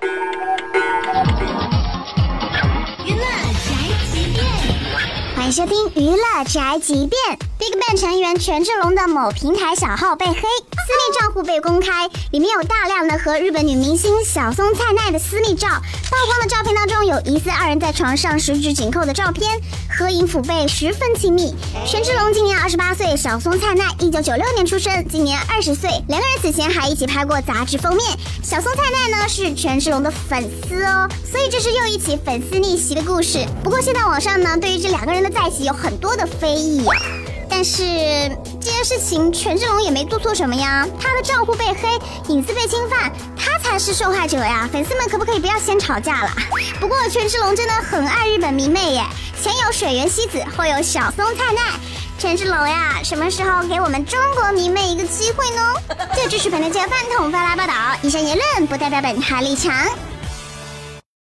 娱乐宅急便，欢迎收听《娱乐宅急便》。BigBang 成员权志龙的某平台小号被黑，私密户被公开，里面有大量的和日本女明星小松菜奈的私密照。曝光的照片当中有疑似二人在床上十指紧扣的照片，合影抚背十分亲密。权志龙今年二十八岁，小松菜奈一九九六年出生，今年二十岁，两个人此前还一起拍过杂志封面。小松菜奈呢是权志龙的粉丝哦，所以这是又一起粉丝逆袭的故事。不过现在网上呢对于这两个人的在一起有很多的非议。但是件事情，权志龙也没做错什么呀，他的账户被黑，隐私被侵犯，他才是受害者呀！粉丝们可不可以不要先吵架了？不过权志龙真的很爱日本迷妹耶，前有水原希子，后有小松菜奈。权志龙呀，什么时候给我们中国迷妹一个机会呢？这就是本台饭桶发来报道，以上言论不代表本台立场。